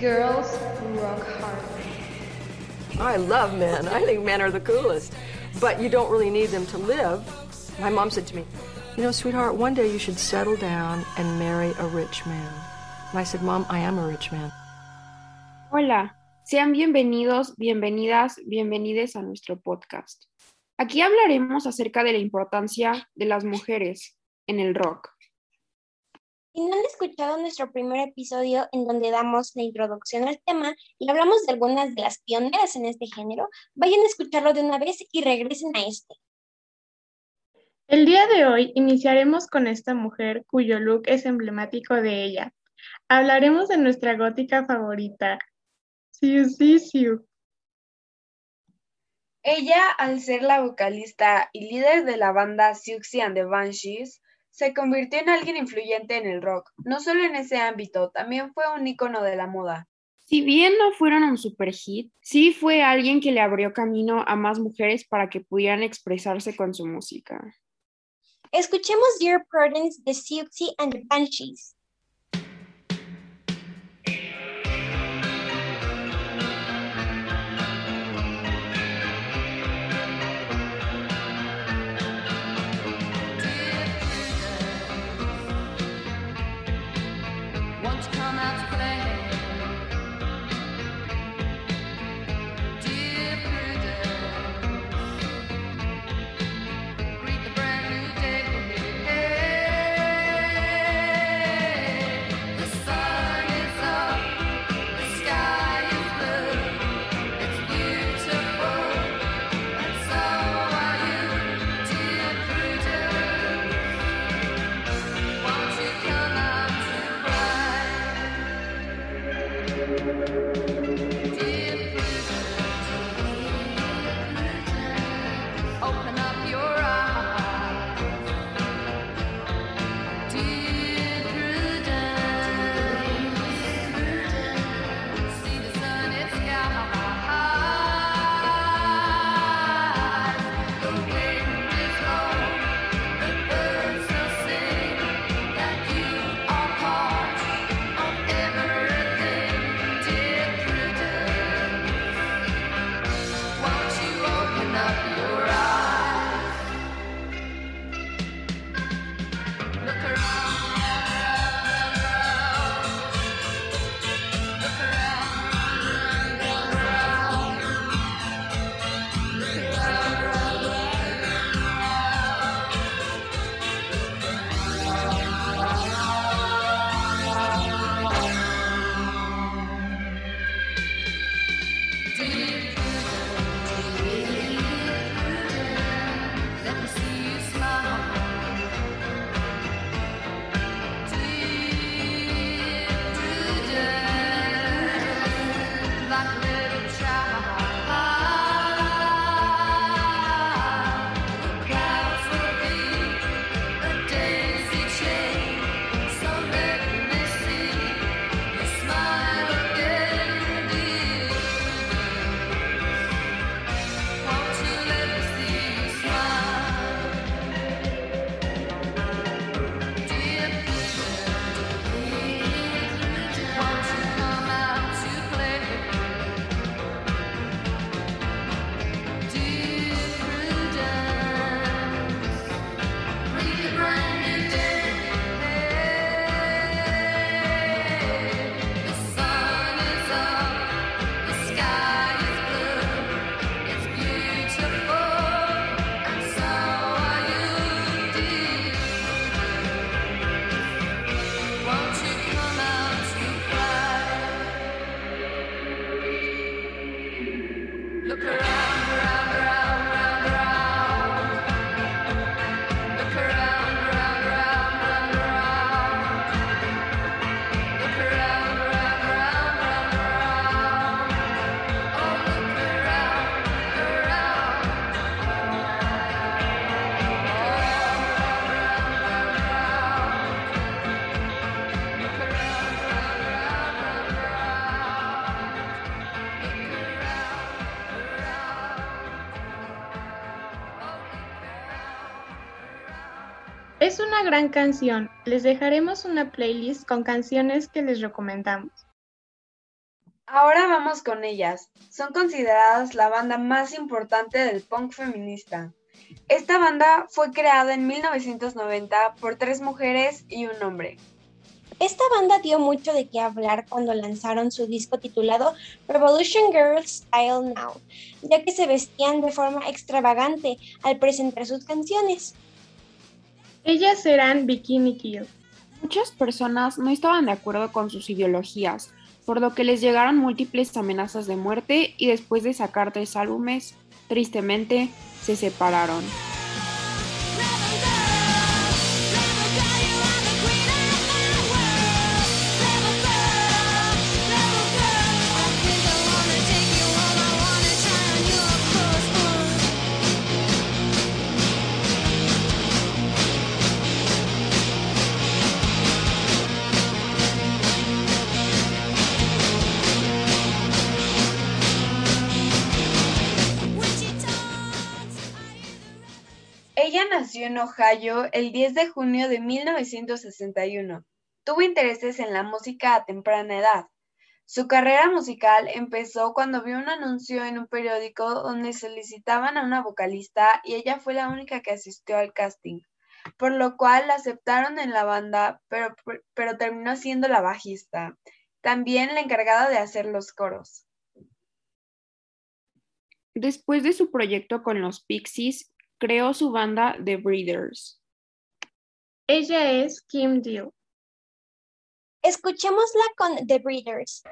Girls rock hard. I love men. I think men are the coolest. But you don't really need them to live. My mom said to me, You know, sweetheart, one day you should settle down and marry a rich man. And I said, Mom, I am a rich man. Hola, sean bienvenidos, bienvenidas, bienvenides a nuestro podcast. Aquí hablaremos acerca de la importancia de las mujeres en el rock. Si no han escuchado nuestro primer episodio en donde damos la introducción al tema y hablamos de algunas de las pioneras en este género, vayan a escucharlo de una vez y regresen a este. El día de hoy iniciaremos con esta mujer cuyo look es emblemático de ella. Hablaremos de nuestra gótica favorita, Siu Siu. Ella, al ser la vocalista y líder de la banda Siouxsie and the Banshees, se convirtió en alguien influyente en el rock, no solo en ese ámbito, también fue un ícono de la moda. Si bien no fueron un super hit, sí fue alguien que le abrió camino a más mujeres para que pudieran expresarse con su música. Escuchemos Dear Prudence de Siouxsie and the Banshees. Es una gran canción. Les dejaremos una playlist con canciones que les recomendamos. Ahora vamos con ellas. Son consideradas la banda más importante del punk feminista. Esta banda fue creada en 1990 por tres mujeres y un hombre. Esta banda dio mucho de qué hablar cuando lanzaron su disco titulado Revolution Girls Style Now, ya que se vestían de forma extravagante al presentar sus canciones. Ellas eran Bikini Kill. Muchas personas no estaban de acuerdo con sus ideologías, por lo que les llegaron múltiples amenazas de muerte y después de sacar tres álbumes, tristemente, se separaron. Ella nació en Ohio el 10 de junio de 1961. Tuvo intereses en la música a temprana edad. Su carrera musical empezó cuando vio un anuncio en un periódico donde solicitaban a una vocalista y ella fue la única que asistió al casting, por lo cual la aceptaron en la banda, pero, pero terminó siendo la bajista, también la encargada de hacer los coros. Después de su proyecto con los Pixies, creó su banda The Breeders. Ella es Kim Deal. Escuchémosla con The Breeders.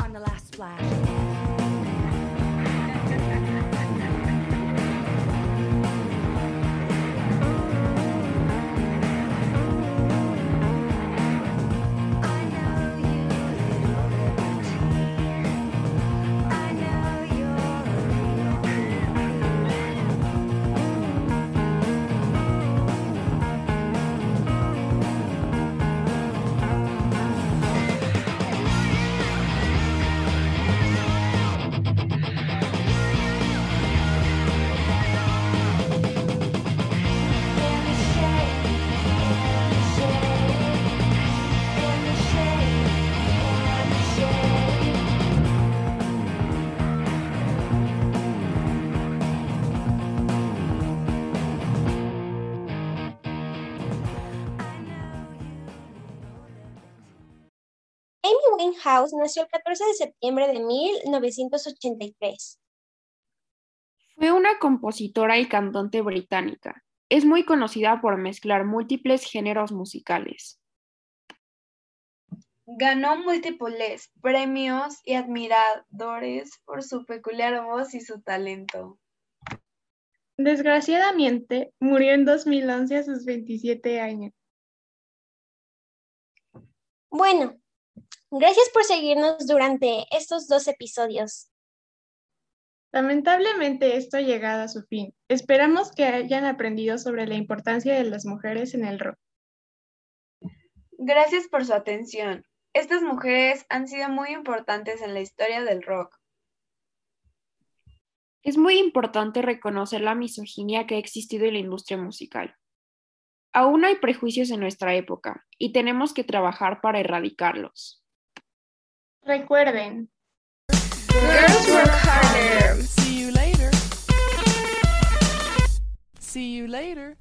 On the last splash. Amy Winehouse nació el 14 de septiembre de 1983. Fue una compositora y cantante británica. Es muy conocida por mezclar múltiples géneros musicales. Ganó múltiples premios y admiradores por su peculiar voz y su talento. Desgraciadamente, murió en 2011 a sus 27 años. Bueno, gracias por seguirnos durante estos dos episodios. Lamentablemente esto ha llegado a su fin. Esperamos que hayan aprendido sobre la importancia de las mujeres en el rock. Gracias por su atención. Estas mujeres han sido muy importantes en la historia del rock. Es muy importante reconocer la misoginia que ha existido en la industria musical. Aún hay prejuicios en nuestra época y tenemos que trabajar para erradicarlos. Recuerden, Girls work harder. See you later. See you later.